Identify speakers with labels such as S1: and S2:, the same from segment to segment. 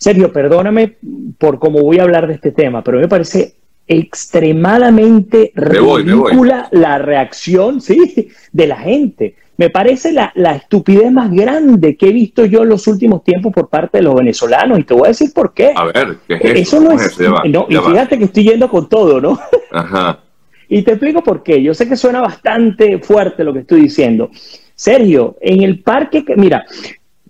S1: Sergio, perdóname por cómo voy a hablar de este tema, pero me parece extremadamente ridícula la reacción ¿sí? de la gente. Me parece la, estupidez más grande que he visto yo en los últimos tiempos por parte de los venezolanos y te voy a decir por qué.
S2: A ver, ¿qué es
S1: eso? eso no es... no, y fíjate que estoy yendo con todo, ¿no?
S2: Ajá.
S1: y te explico por qué. Yo sé que suena bastante fuerte lo que estoy diciendo. Sergio, en el parque, mira,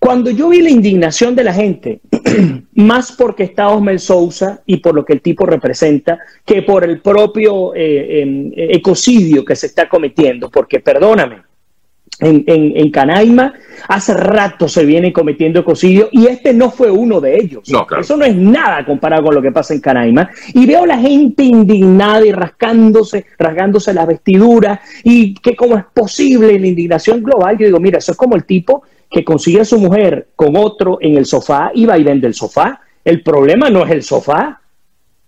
S1: cuando yo vi la indignación de la gente, más porque está Osmel Sousa y por lo que el tipo representa, que por el propio eh, em, ecocidio que se está cometiendo, porque perdóname, en, en, Canaima hace rato se viene cometiendo ecocidio y este no fue uno de ellos. Eso no es nada comparado con lo que pasa en Canaima. Y veo a la gente indignada y rascándose, rasgándose las vestiduras y que cómo es posible la indignación global. Yo digo, mira, eso es como el tipo que consigue a su mujer con otro en el sofá y va y vende el sofá. El problema no es el sofá.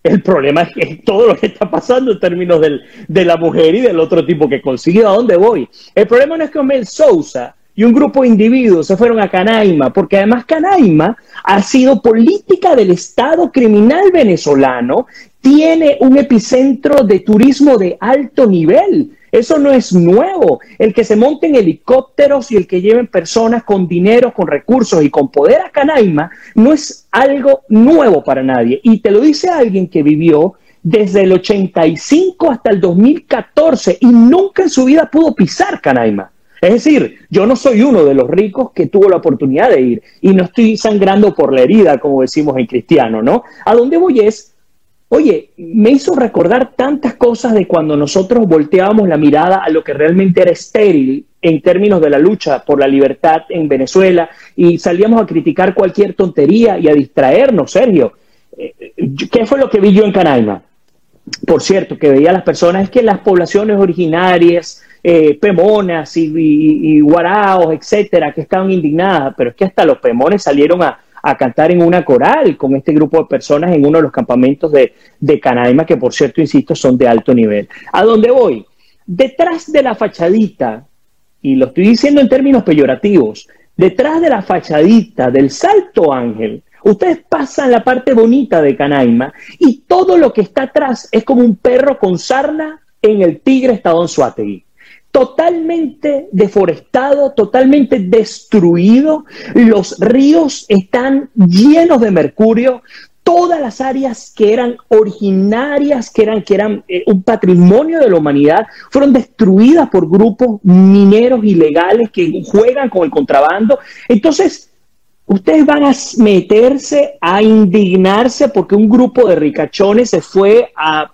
S1: El problema es, todo lo que está pasando en términos de la mujer y del otro tipo que consigue. ¿A dónde voy? El problema no es que Omel Sousa y un grupo de individuos se fueron a Canaima, porque además Canaima ha sido política del Estado criminal venezolano, tiene un epicentro de turismo de alto nivel. Eso no es nuevo. El que se monten helicópteros y el que lleven personas con dinero, con recursos y con poder a Canaima no es algo nuevo para nadie. Y te lo dice alguien que vivió desde el 85 hasta el 2014 y nunca en su vida pudo pisar Canaima. Es decir, yo no soy uno de los ricos que tuvo la oportunidad de ir y no estoy sangrando por la herida, como decimos en cristiano, ¿no? A dónde voy es Oye, me hizo recordar tantas cosas de cuando nosotros volteábamos la mirada a lo que realmente era estéril en términos de la lucha por la libertad en Venezuela y salíamos a criticar cualquier tontería y a distraernos, Sergio. Eh, ¿Qué fue lo que vi yo en Canaima? Por cierto, que veía a las personas es que las poblaciones originarias, eh, pemonas y, y, y guaraos, etcétera, que estaban indignadas, pero es que hasta los pemones salieron a, a cantar en una coral con este grupo de personas en uno de los campamentos de, de Canaima, que por cierto, insisto, son de alto nivel. ¿A dónde voy? Detrás de la fachadita, y lo estoy diciendo en términos peyorativos, detrás de la fachadita del Salto Ángel, ustedes pasan la parte bonita de Canaima y todo lo que está atrás es como un perro con sarna en el Tigre Estado en Suategui totalmente deforestado, totalmente destruido, los ríos están llenos de mercurio, todas las áreas que eran originarias, que eran, que eran eh, un patrimonio de la humanidad, fueron destruidas por grupos mineros ilegales que juegan con el contrabando. Entonces, ustedes van a meterse a indignarse porque un grupo de ricachones se fue a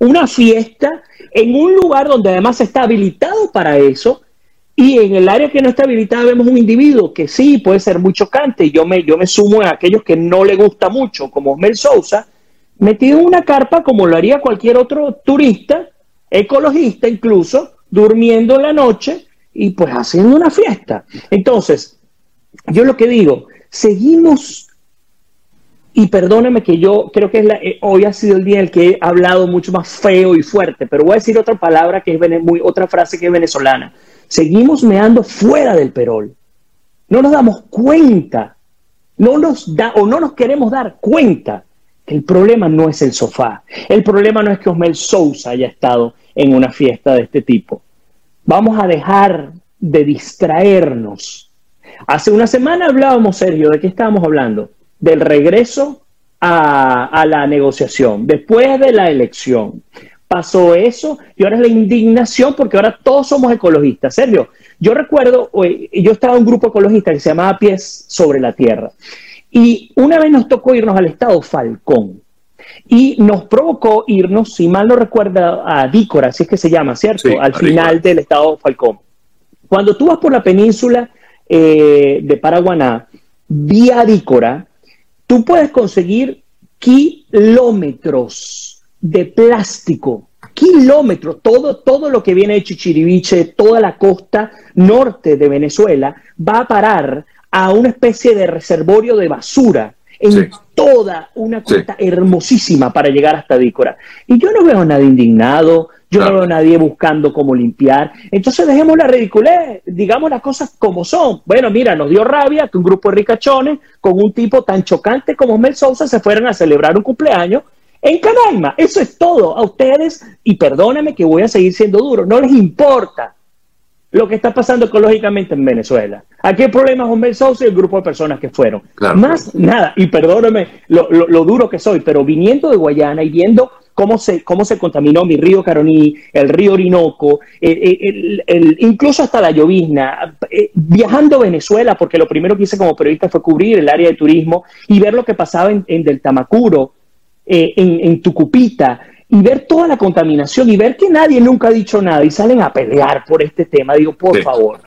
S1: una fiesta en un lugar donde además está habilitado para eso, y en el área que no está habilitada vemos un individuo que sí puede ser muy chocante, y yo me, yo me sumo a aquellos que no le gusta mucho, como Mel Sousa, metido en una carpa como lo haría cualquier otro turista, ecologista incluso, durmiendo en la noche y pues haciendo una fiesta. Entonces, yo lo que digo, seguimos y perdóneme que yo creo que es eh, hoy ha sido el día en el que he hablado mucho más feo y fuerte, pero voy a decir otra palabra que es muy, otra frase que es venezolana. Seguimos meando fuera del perol. No nos damos cuenta, no nos da o no nos queremos dar cuenta que el problema no es el sofá. El problema no es que Osmel Sousa haya estado en una fiesta de este tipo. Vamos a dejar de distraernos. Hace una semana hablábamos, Sergio, ¿de qué estábamos hablando? Del regreso a, la negociación, después de la elección. Pasó eso y ahora es la indignación porque ahora todos somos ecologistas. Sergio, yo recuerdo, yo estaba en un grupo ecologista que se llamaba Pies sobre la Tierra y una vez nos tocó irnos al estado Falcón y nos provocó irnos, si mal no recuerda, a Dícora, así es que se llama, ¿cierto? al final del estado Falcón. Cuando tú vas por la península eh, de Paraguaná, vía Dícora, tú puedes conseguir kilómetros de plástico, kilómetros, todo, todo lo que viene de Chichiriviche, toda la costa norte de Venezuela, va a parar a una especie de reservorio de basura en toda una costa hermosísima para llegar hasta Dícora. Y yo no veo a nadie indignado, yo no veo a nadie buscando cómo limpiar. Entonces dejemos la ridiculez, digamos las cosas como son. Bueno, mira, nos dio rabia que un grupo de ricachones con un tipo tan chocante como Mel Sousa se fueran a celebrar un cumpleaños en Canaima. Eso es todo. A ustedes, y perdóname que voy a seguir siendo duro, no les importa lo que está pasando ecológicamente en Venezuela. Aquí el problema es Sousa y el grupo de personas que fueron. Más nada, y perdóname lo, lo, duro que soy, pero viniendo de Guayana y viendo cómo se, cómo se contaminó mi río Caroní, el río Orinoco, el, incluso hasta la llovizna, eh, viajando a Venezuela, porque lo primero que hice como periodista fue cubrir el área de turismo y ver lo que pasaba en, en Del Tamacuro, eh, en, en Tucupita, y ver toda la contaminación y ver que nadie nunca ha dicho nada y salen a pelear por este tema, digo, por favor,